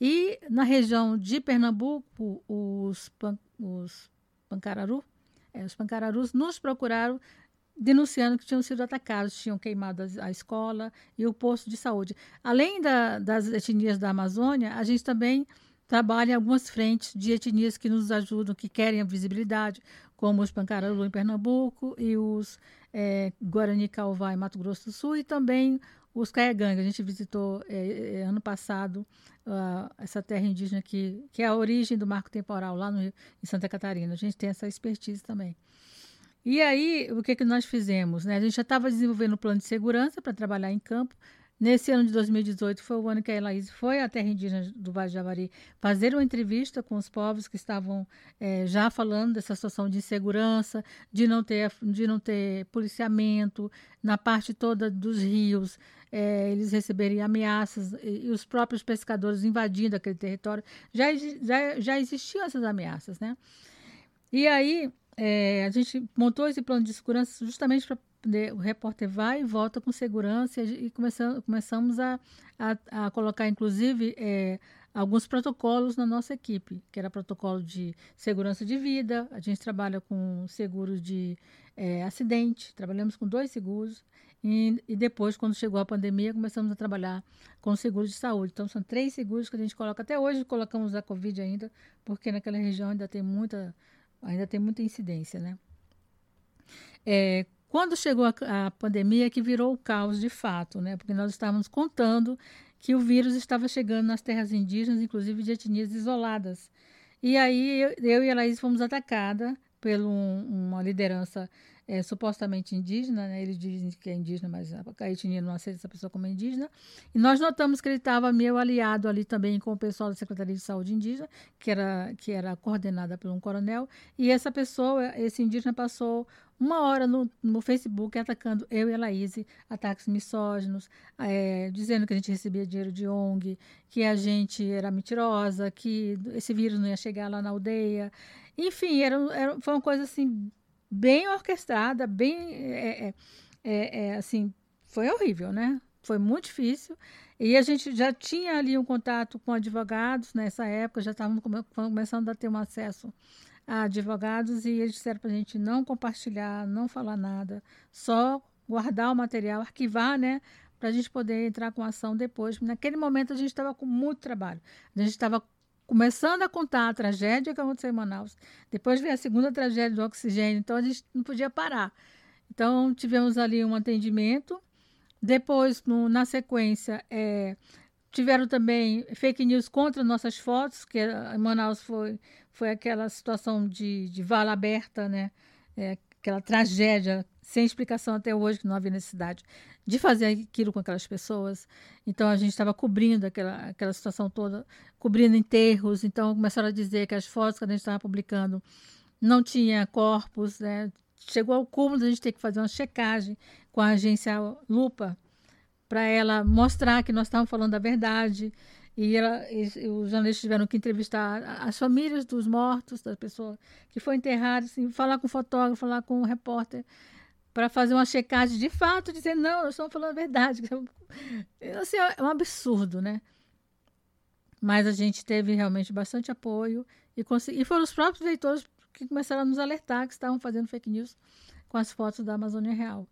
E na região de Pernambuco, os, pan, os pancararu, é, os pancararus nos procuraram denunciando que tinham sido atacados, tinham queimado a, a escola e o posto de saúde. Além da, das etnias da Amazônia, a gente também trabalha em algumas frentes de etnias que nos ajudam, que querem a visibilidade, como os Pancararu em Pernambuco e os é, Guarani Calvá em Mato Grosso do Sul e também os Caiagangue. A gente visitou é, é, ano passado uh, essa terra indígena que, que é a origem do marco temporal lá no, em Santa Catarina. A gente tem essa expertise também. E aí, o que, que nós fizemos? Né? A gente já estava desenvolvendo um plano de segurança para trabalhar em campo, Nesse ano de 2018 foi o ano que a Elaís foi à terra indígena do Vale de Javari fazer uma entrevista com os povos que estavam é, já falando dessa situação de insegurança, de não ter, de não ter policiamento, na parte toda dos rios, é, eles receberem ameaças e, e, os próprios pescadores invadindo aquele território. Já, já, já existiam essas ameaças, né? E aí é, a gente montou esse plano de segurança justamente para o repórter vai e volta com segurança e começamos, a, a, a colocar, inclusive, é, alguns protocolos na nossa equipe, que era protocolo de segurança de vida, a gente trabalha com seguros de é, acidente, trabalhamos com dois seguros, e, e, depois, quando chegou a pandemia, começamos a trabalhar com seguros de saúde. Então, são três seguros que a gente coloca. Até hoje, colocamos a Covid ainda, porque naquela região ainda tem muita ainda tem muita incidência, né? É, quando chegou a, a pandemia, que virou o caos de fato, né? Porque nós estávamos contando que o vírus estava chegando nas terras indígenas, inclusive de etnias isoladas. E aí eu, eu e a Laís fomos atacadas por um, uma liderança é, supostamente indígena, né? eles dizem que é indígena, mas a etnia não aceita essa pessoa como indígena. E nós notamos que ele estava meio aliado ali também com o pessoal da Secretaria de Saúde Indígena, que era, que era coordenada por um coronel. E essa pessoa, esse indígena, passou uma hora no, no Facebook atacando eu e a Laís, ataques misóginos, é, dizendo que a gente recebia dinheiro de ONG, que a gente era mentirosa, que esse vírus não ia chegar lá na aldeia. Enfim, era, era, foi uma coisa assim bem orquestrada, bem é, é, é, é, assim, foi horrível, né? Foi muito difícil. E a gente já tinha ali um contato com advogados nessa época, já estávamos começando a ter um acesso a advogados e eles disseram para a gente não compartilhar, não falar nada, só guardar o material, arquivar, né? Para a gente poder entrar com ação depois. Naquele momento a gente estava com muito trabalho. A gente estava começando a contar a tragédia que aconteceu em Manaus. Depois veio a segunda tragédia do oxigênio, então a gente não podia parar. Então tivemos ali um atendimento. Depois, no, na sequência, é, tiveram também fake news contra nossas fotos, que em Manaus foi, foi aquela situação de, de vala aberta, né? É, aquela tragédia sem explicação até hoje, que não havia necessidade de fazer aquilo com aquelas pessoas. Então a gente estava cobrindo aquela, aquela situação toda, cobrindo enterros. Então começaram a dizer que as fotos que a gente estava publicando não tinha corpos, né? Chegou ao cúmulo de a gente ter que fazer uma checagem com a agência Lupa para ela mostrar que nós estávamos falando a verdade. E, ela, e, os jornalistas tiveram que entrevistar as famílias dos mortos, das pessoas que foram enterradas, assim, falar com o fotógrafo, falar com o repórter, para fazer uma checagem de fato, dizer, não, nós estamos falando a verdade. Assim, é um absurdo, né? Mas a gente teve realmente bastante apoio e, consegui, e foram os próprios leitores que começaram a nos alertar que estavam fazendo fake news com as fotos da Amazônia Real.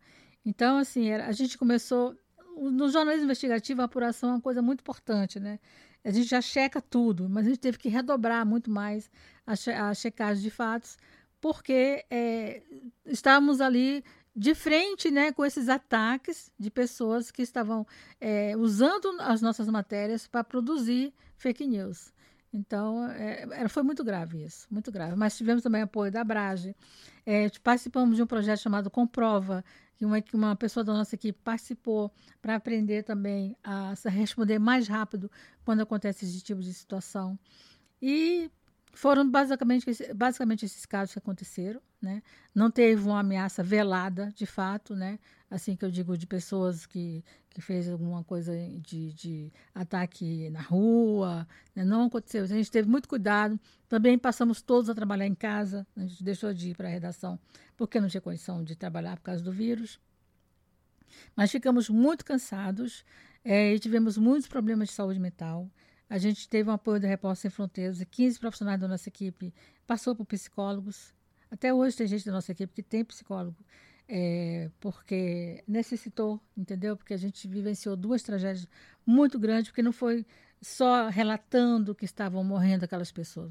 Então, assim, era, a gente começou. No jornalismo investigativo, a apuração é uma coisa muito importante, né? A gente já checa tudo, mas a gente teve que redobrar muito mais a, che a checagem de fatos, porque é, estávamos ali de frente né, com esses ataques de pessoas que estavam é, usando as nossas matérias para produzir fake news. Então, é, foi muito grave isso, muito grave. Mas tivemos também apoio da Brage. É, participamos de um projeto chamado Comprova, que uma, uma pessoa da nossa equipe participou para aprender também a responder mais rápido quando acontece esse tipo de situação. E foram basicamente, basicamente esses casos que aconteceram, né? Não teve uma ameaça velada, de fato, né? Assim que eu digo de pessoas que, que fez alguma coisa de, de ataque na rua, né? não aconteceu. A gente teve muito cuidado. Também passamos todos a trabalhar em casa. A gente deixou de ir para a redação porque não tinha condição de trabalhar por causa do vírus. Mas ficamos muito cansados é, e tivemos muitos problemas de saúde mental. A gente teve um apoio do Repórter Sem Fronteiras e 15 profissionais da nossa equipe passou por psicólogos. Até hoje tem gente da nossa equipe que tem psicólogo, é, porque necessitou, entendeu? Porque a gente vivenciou duas tragédias muito grandes, porque não foi só relatando que estavam morrendo aquelas pessoas.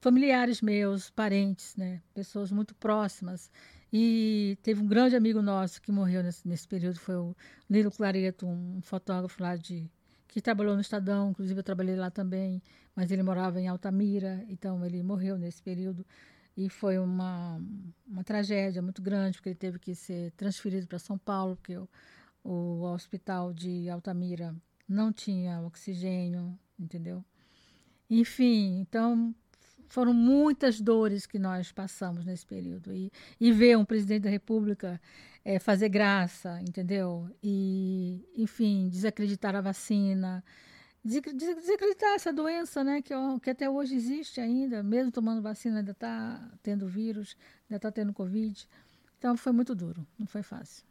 Familiares meus, parentes, né? pessoas muito próximas. E teve um grande amigo nosso que morreu nesse, nesse período, foi o Nilo Clareto, um fotógrafo lá de que trabalhou no Estadão, inclusive eu trabalhei lá também, mas ele morava em Altamira, então ele morreu nesse período. E foi uma, uma tragédia muito grande, porque ele teve que ser transferido para São Paulo, porque o, o hospital de Altamira não tinha oxigênio, entendeu? Enfim, então foram muitas dores que nós passamos nesse período. E, e ver um presidente da República é, fazer graça, entendeu? E, enfim, desacreditar a vacina, desacreditar essa doença, né? Que, que até hoje existe ainda, mesmo tomando vacina, ainda está tendo vírus, ainda está tendo Covid. Então foi muito duro, não foi fácil.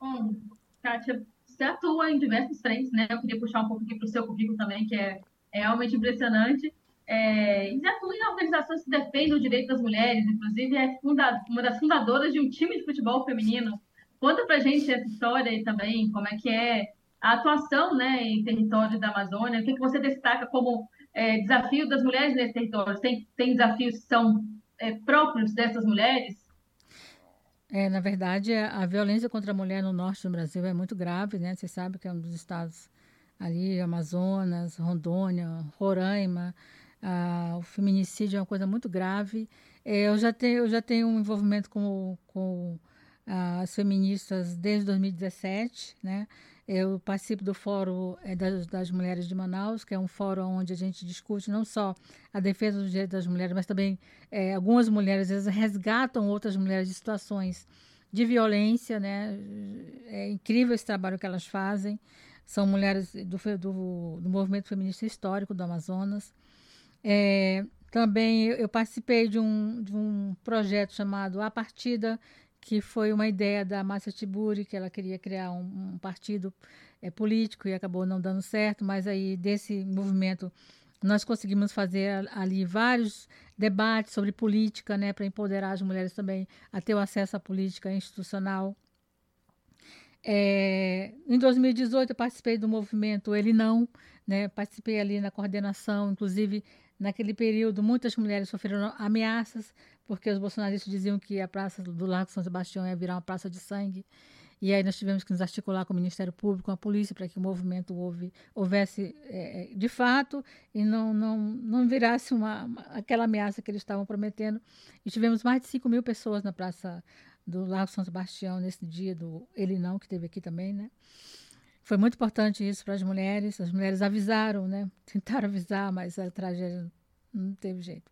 Bom, Kátia, você atua em diversos frentes, né? Eu queria puxar um pouco aqui para o seu currículo também, que é é realmente impressionante. É, e atua em organizações que defendem o direito das mulheres, inclusive é funda, uma das fundadoras de um time de futebol feminino. Conta pra gente essa história aí também, como é que é a atuação né, em território da Amazônia, o que, que você destaca como é, desafio das mulheres nesse território? Tem, tem desafios que são é, próprios dessas mulheres? É, na verdade, a violência contra a mulher no norte do Brasil é muito grave, né? Você sabe que é um dos estados ali, Amazonas, Rondônia, Roraima, ah, o feminicídio é uma coisa muito grave. É, eu já tenho, eu já tenho um envolvimento com, com ah, as feministas desde 2017, né? Eu participo do Fórum eh, das, das Mulheres de Manaus, que é um fórum onde a gente discute não só a defesa dos direitos das mulheres, mas também eh, algumas mulheres às vezes resgatam outras mulheres de situações de violência, né? É incrível esse trabalho que elas fazem. São mulheres do, do, do movimento feminista histórico do Amazonas. É, também eu participei de um, de um projeto chamado A Partida, que foi uma ideia da Márcia Tiburi, que ela queria criar um, um partido eh, político e acabou não dando certo, mas aí desse movimento nós conseguimos fazer ali vários debates sobre política, né, para empoderar as mulheres também a ter o acesso à política institucional. É, em 2018 eu participei do movimento Ele Não, né, participei ali na coordenação, inclusive naquele período muitas mulheres sofreram ameaças porque os bolsonaristas diziam que a praça do Largo São Sebastião ia virar uma praça de sangue. E aí nós tivemos que nos articular com o Ministério Público, com a polícia, para que o movimento houve, houvesse eh, de fato e não, não, não virasse uma, uma- aquela ameaça que eles estavam prometendo. E tivemos mais de 5 mil pessoas na praça do Largo São Sebastião nesse dia do Ele Não, que teve aqui também, né? Foi muito importante isso para as mulheres. As mulheres avisaram, né? Tentaram avisar, mas a tragédia não teve jeito.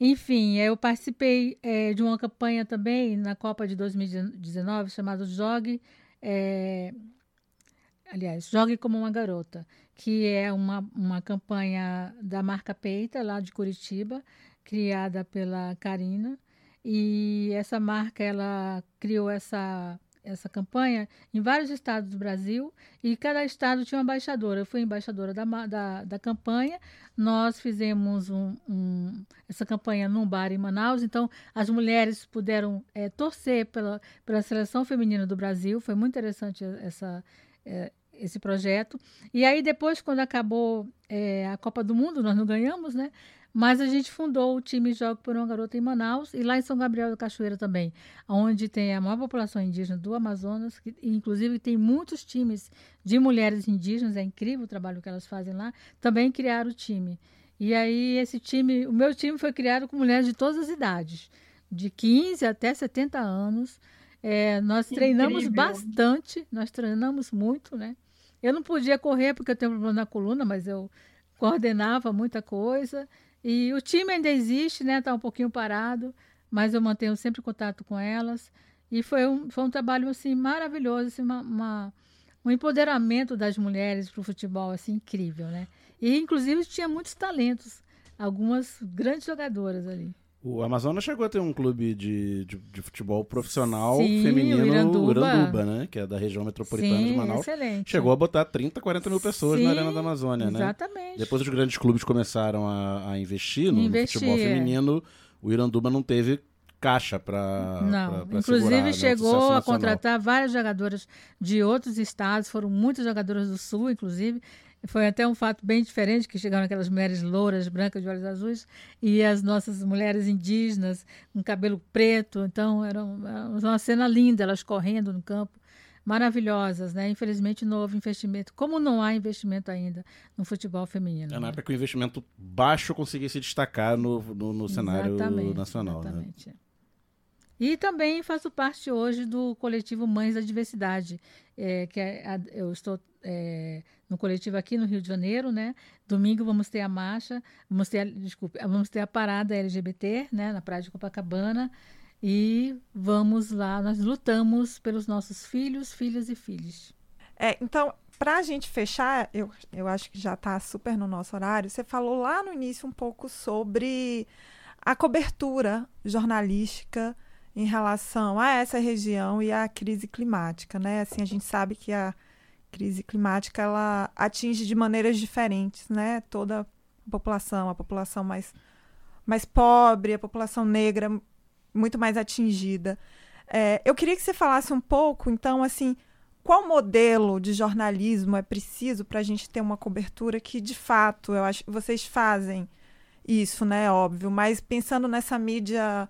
Enfim, eu participei eh, de uma campanha também na Copa de 2019 chamada Jogue, eh, aliás, Jogue como uma garota, que é uma, uma campanha da marca Peita, lá de Curitiba, criada pela Karina. E essa marca, ela criou essa, essa campanha em vários estados do Brasil e cada estado tinha uma embaixadora. Eu fui embaixadora da, da, da campanha. Nós fizemos um, um- essa campanha num bar em Manaus, então as mulheres puderam eh, torcer pela, pela seleção feminina do Brasil. Foi muito interessante essa, eh, esse projeto. E aí, depois, quando acabou eh, a Copa do Mundo, nós não ganhamos, né? Mas a gente fundou o time Jogo por uma Garota em Manaus e lá em São Gabriel da Cachoeira também, onde tem a maior população indígena do Amazonas, que, inclusive tem muitos times de mulheres indígenas, é incrível o trabalho que elas fazem lá, também criaram o time. E aí esse time, o meu time foi criado com mulheres de todas as idades, de 15 até 70 anos. É, nós treinamos bastante, nós treinamos muito, né? Eu não podia correr porque eu tenho problema na coluna, mas eu coordenava muita coisa. E o time ainda existe, né? Está um pouquinho parado, mas eu mantenho sempre contato com elas. E foi um, foi um trabalho assim maravilhoso, assim, uma, uma- um empoderamento das mulheres para o futebol assim incrível, né? E inclusive tinha muitos talentos, algumas grandes jogadoras ali. O Amazonas chegou a ter um clube de, de, de futebol profissional Sim, feminino, o Iranduba. Iranduba, né? Que é da região metropolitana de Sim, Manaus. excelente. Chegou a botar 30, 40 mil pessoas na Sim, Arena da Amazônia, né? exatamente. Depois os grandes clubes começaram a, a investir no, Investir, futebol é. feminino, o Iranduba não teve caixa para Não, pra, pra inclusive né, chegou a contratar várias jogadoras de outros estados, foram muitas jogadoras do Sul, inclusive. Foi até um fato bem diferente, que chegaram aquelas mulheres louras, brancas, de olhos azuis, e as nossas mulheres indígenas com cabelo preto. Então, era era uma cena linda, elas correndo no campo, maravilhosas, né? Infelizmente, não houve investimento. Como não há investimento ainda no futebol feminino. É na né? época que o investimento baixo conseguia se destacar no, no, no cenário Exatamente, nacional. Né? E também faço parte hoje do coletivo Mães da Diversidade, é, que é eu estou é, no coletivo aqui no Rio de Janeiro, né? Domingo vamos ter a marcha, vamos ter, desculpe, vamos ter a parada LGBT, né? Na Praia de Copacabana e vamos lá, nós lutamos pelos nossos filhos, filhas e filhos. É, então, para a gente fechar, eu, eu acho que já está super no nosso horário. Você falou lá no início um pouco sobre a cobertura jornalística em relação a essa região e à crise climática, né? Assim, a gente sabe que a crise climática ela atinge de maneiras diferentes, né? Toda a população, a população mais mais pobre, a população negra muito mais atingida. É, eu queria que você falasse um pouco, então, assim, qual modelo de jornalismo é preciso para a gente ter uma cobertura que, de fato, eu acho que vocês fazem isso, né? Óbvio, mas pensando nessa mídia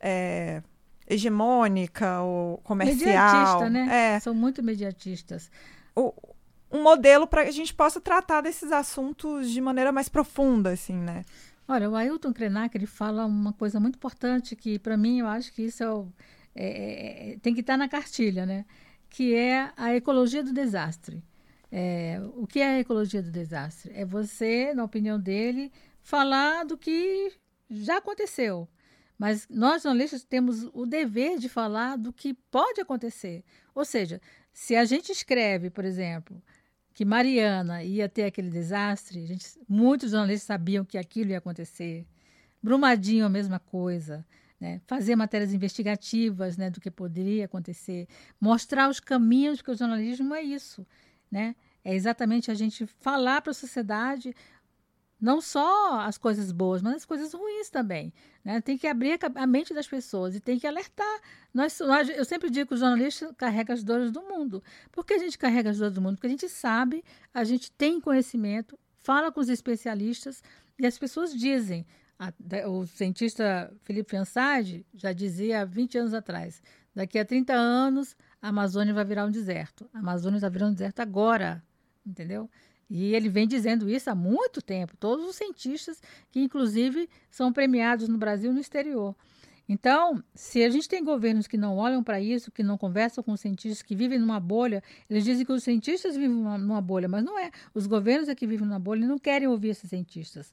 é, hegemônica ou comercial. Mediatista, né? É, São muito mediatistas. o- um modelo para que a gente possa tratar desses assuntos de maneira mais profunda, assim, né? Olha, o Ailton Krenak, ele fala uma coisa muito importante que, para mim, eu acho que isso é o- é- é- tem que estar na cartilha, né? Que é a ecologia do desastre. É, o que é a ecologia do desastre? É você, na opinião dele, falar do que já aconteceu. Mas nós, jornalistas, temos o dever de falar do que pode acontecer. Ou seja, se a gente escreve, por exemplo, que Mariana ia ter aquele desastre, gente, muitos jornalistas sabiam que aquilo ia acontecer. Brumadinho, a mesma coisa. Né? Fazer matérias investigativas né, do que poderia acontecer. Mostrar os caminhos, porque o jornalismo é isso. Né? É exatamente a gente falar para a sociedade não só as coisas boas, mas as coisas ruins também. Né? Tem que abrir a mente das pessoas e tem que alertar. Nós, nós- eu sempre digo que o jornalista carrega as dores do mundo. Por que a gente carrega as dores do mundo? Porque a gente sabe, a gente tem conhecimento, fala com os especialistas e as pessoas dizem. A- o cientista Felipe Fiançade já dizia há 20 anos atrás: daqui a 30 anos a Amazônia vai virar um deserto. A Amazônia está virando um deserto agora, entendeu? E ele vem dizendo isso há muito tempo, todos os cientistas que, inclusive, são premiados no Brasil e no exterior. Então, se a gente tem governos que não olham para isso, que não conversam com os cientistas, que vivem numa bolha, eles dizem que os cientistas vivem numa, bolha, mas não é. Os governos é que vivem numa bolha e não querem ouvir esses cientistas.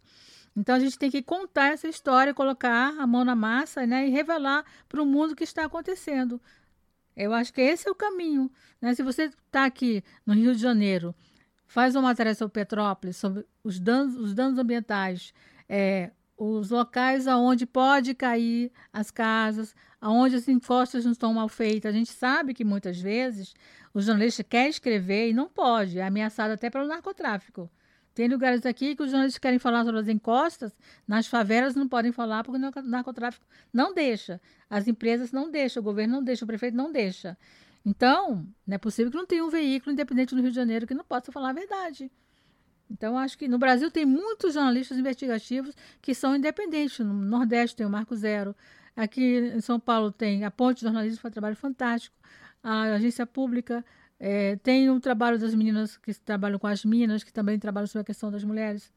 Então, a gente tem que contar essa história, colocar a mão na massa né, e revelar para o mundo o que está acontecendo. Eu acho que esse é o caminho. Né? Se você está aqui no Rio de Janeiro, faz uma matéria sobre Petrópolis, sobre os danos, os danos ambientais, é, os locais aonde pode cair as casas, aonde as encostas não estão mal feitas. A gente sabe que muitas vezes o jornalista quer escrever e não pode, é ameaçado até pelo narcotráfico. Tem lugares aqui que os jornalistas querem falar sobre as encostas, nas favelas não podem falar porque o narco- narcotráfico não deixa. As empresas não deixam, o governo não deixa, o prefeito não deixa. Então, não é possível que não tenha um veículo independente no Rio de Janeiro que não possa falar a verdade. Então, acho que no Brasil tem muitos jornalistas investigativos que são independentes. No Nordeste tem o Marco Zero. Aqui em São Paulo tem a Ponte de Jornalismo, que faz um trabalho fantástico. A agência pública eh, tem o trabalho das meninas que trabalham com as minas, que também trabalham sobre a questão das mulheres.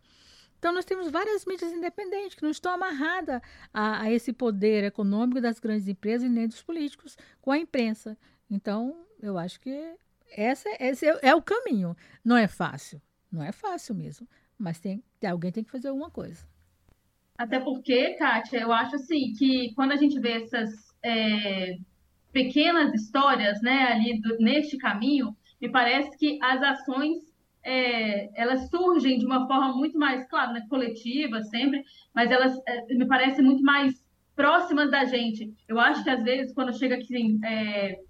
Então, nós temos várias mídias independentes que não estão amarradas a, a esse poder econômico das grandes empresas e nem dos políticos com a imprensa. Então, eu acho que essa, esse é, é o caminho. Não é fácil. Não é fácil mesmo. Mas tem, alguém tem que fazer alguma coisa. Até porque, Kátia, eu acho assim que quando a gente vê essas é, pequenas histórias, né, ali do- neste caminho, me parece que as ações é, elas surgem de uma forma muito mais, claro, né, coletiva sempre, mas elas é, me parecem muito mais próximas da gente. Eu acho que às vezes quando chega aqui é,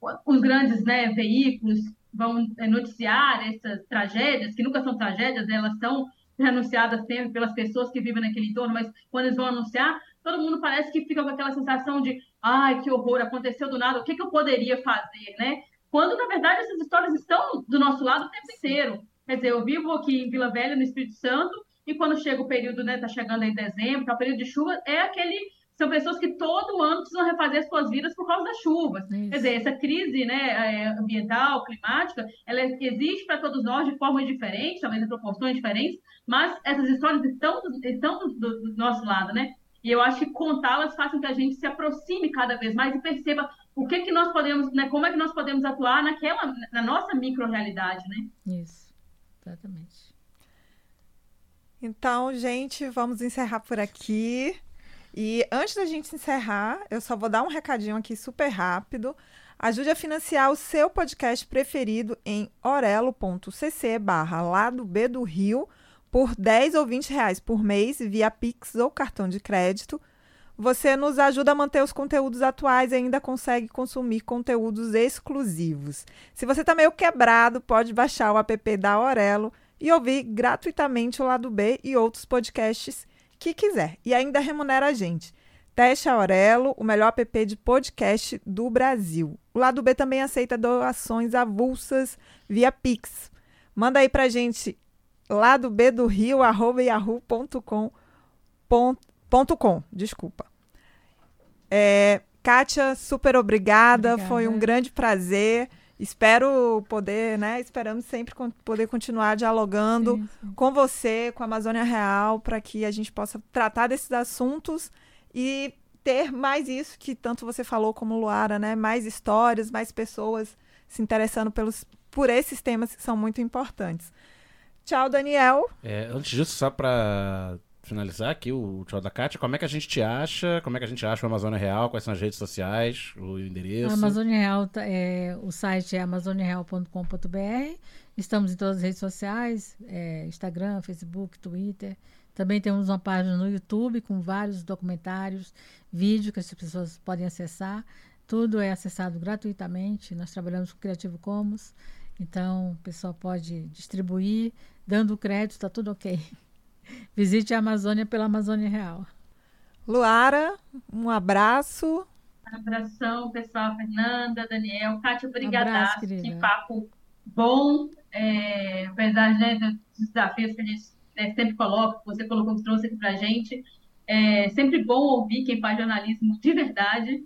os grandes né, veículos vão é, noticiar essas tragédias, que nunca são tragédias, né, elas são anunciadas sempre pelas pessoas que vivem naquele entorno, mas quando eles vão anunciar, todo mundo parece que fica com aquela sensação de ai, que horror, aconteceu do nada, o que, que eu poderia fazer, né? Quando, na verdade, essas histórias estão do nosso lado o tempo inteiro. Quer dizer, eu vivo aqui em Vila Velha, no Espírito Santo, e quando chega o período, né, tá chegando aí dezembro, tá o período de chuva, é aquele são pessoas que todo ano precisam refazer suas vidas por causa das chuvas. Isso. Quer dizer, essa crise né, é, ambiental, climática, ela existe para todos nós de formas diferentes, talvez em proporções diferentes, mas essas histórias estão, estão do, do- do nosso lado, né? E eu acho que contá-las faz com que a gente se aproxime cada vez mais e perceba o que que nós podemos, né, como é que nós podemos atuar naquela, na nossa micro-realidade, né? Isso, exatamente. Então, gente, vamos encerrar por aqui. E antes da gente encerrar, eu só vou dar um recadinho aqui super rápido. Ajude a financiar o seu podcast preferido em orelo.cc barra lado B do Rio por 10 ou 20 reais por mês via Pix ou cartão de crédito. Você nos ajuda a manter os conteúdos atuais e ainda consegue consumir conteúdos exclusivos. Se você está meio quebrado, pode baixar o app da Aurelo e ouvir gratuitamente o Lado B e outros podcasts que quiser. E ainda remunera a gente. Teste Aurelo, o melhor app de podcast do Brasil. O lado B também aceita doações avulsas via Pix. Manda aí pra gente lado B do Rio, arroba yahoo.com, ponto- ponto com, desculpa. É, Kátia, super obrigada, Obrigada. foi um grande prazer. Espero poder, né? Esperamos sempre con- poder continuar dialogando Sim, sim. com você, com a Amazônia Real, para que a gente possa tratar desses assuntos e ter mais isso que tanto você falou como Luara, né? Mais histórias, mais pessoas se interessando pelos, por esses temas que são muito importantes. Tchau, Daniel. É, antes disso, só pra finalizar aqui o tchau da Kátia, como é que a gente te acha? Como é que a gente acha o Amazônia Real? Quais são as redes sociais? O endereço? A Amazônia Real, tá- é, o site é amazoniareal.com.br. Estamos em todas as redes sociais, é, Instagram, Facebook, Twitter. Também temos uma página no YouTube com vários documentários, vídeos que as pessoas podem acessar. Tudo é acessado gratuitamente. Nós trabalhamos com Creativo Commons, então o pessoal pode distribuir, dando crédito, está tudo ok. Visite a Amazônia pela Amazônia Real. Luara, um abraço. Abração, pessoal. Fernanda, Daniel, Kátia, obrigada. Que papo bom. É, apesar né, dos desafios que a gente né, sempre coloca, que você colocou, que trouxe aqui pra gente. É sempre bom ouvir quem faz jornalismo de verdade,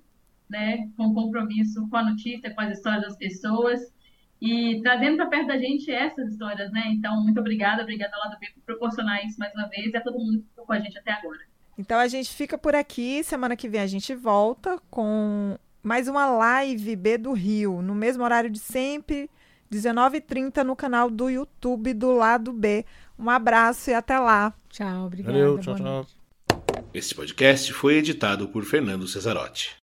né, com compromisso com a notícia, com as histórias das pessoas e trazendo para perto da gente essas histórias, né? Então, muito obrigada, obrigada ao lado B por proporcionar isso mais uma vez e a todo mundo que ficou com a gente até agora. Então a gente fica por aqui. Semana que vem a gente volta com mais uma live B do Rio, no mesmo horário de sempre, 19h30 no canal do YouTube do Lado B. Um abraço e até lá. Tchau, obrigada. Valeu, tchau, tchau. noite. Este podcast foi editado por Fernando Cesarotti.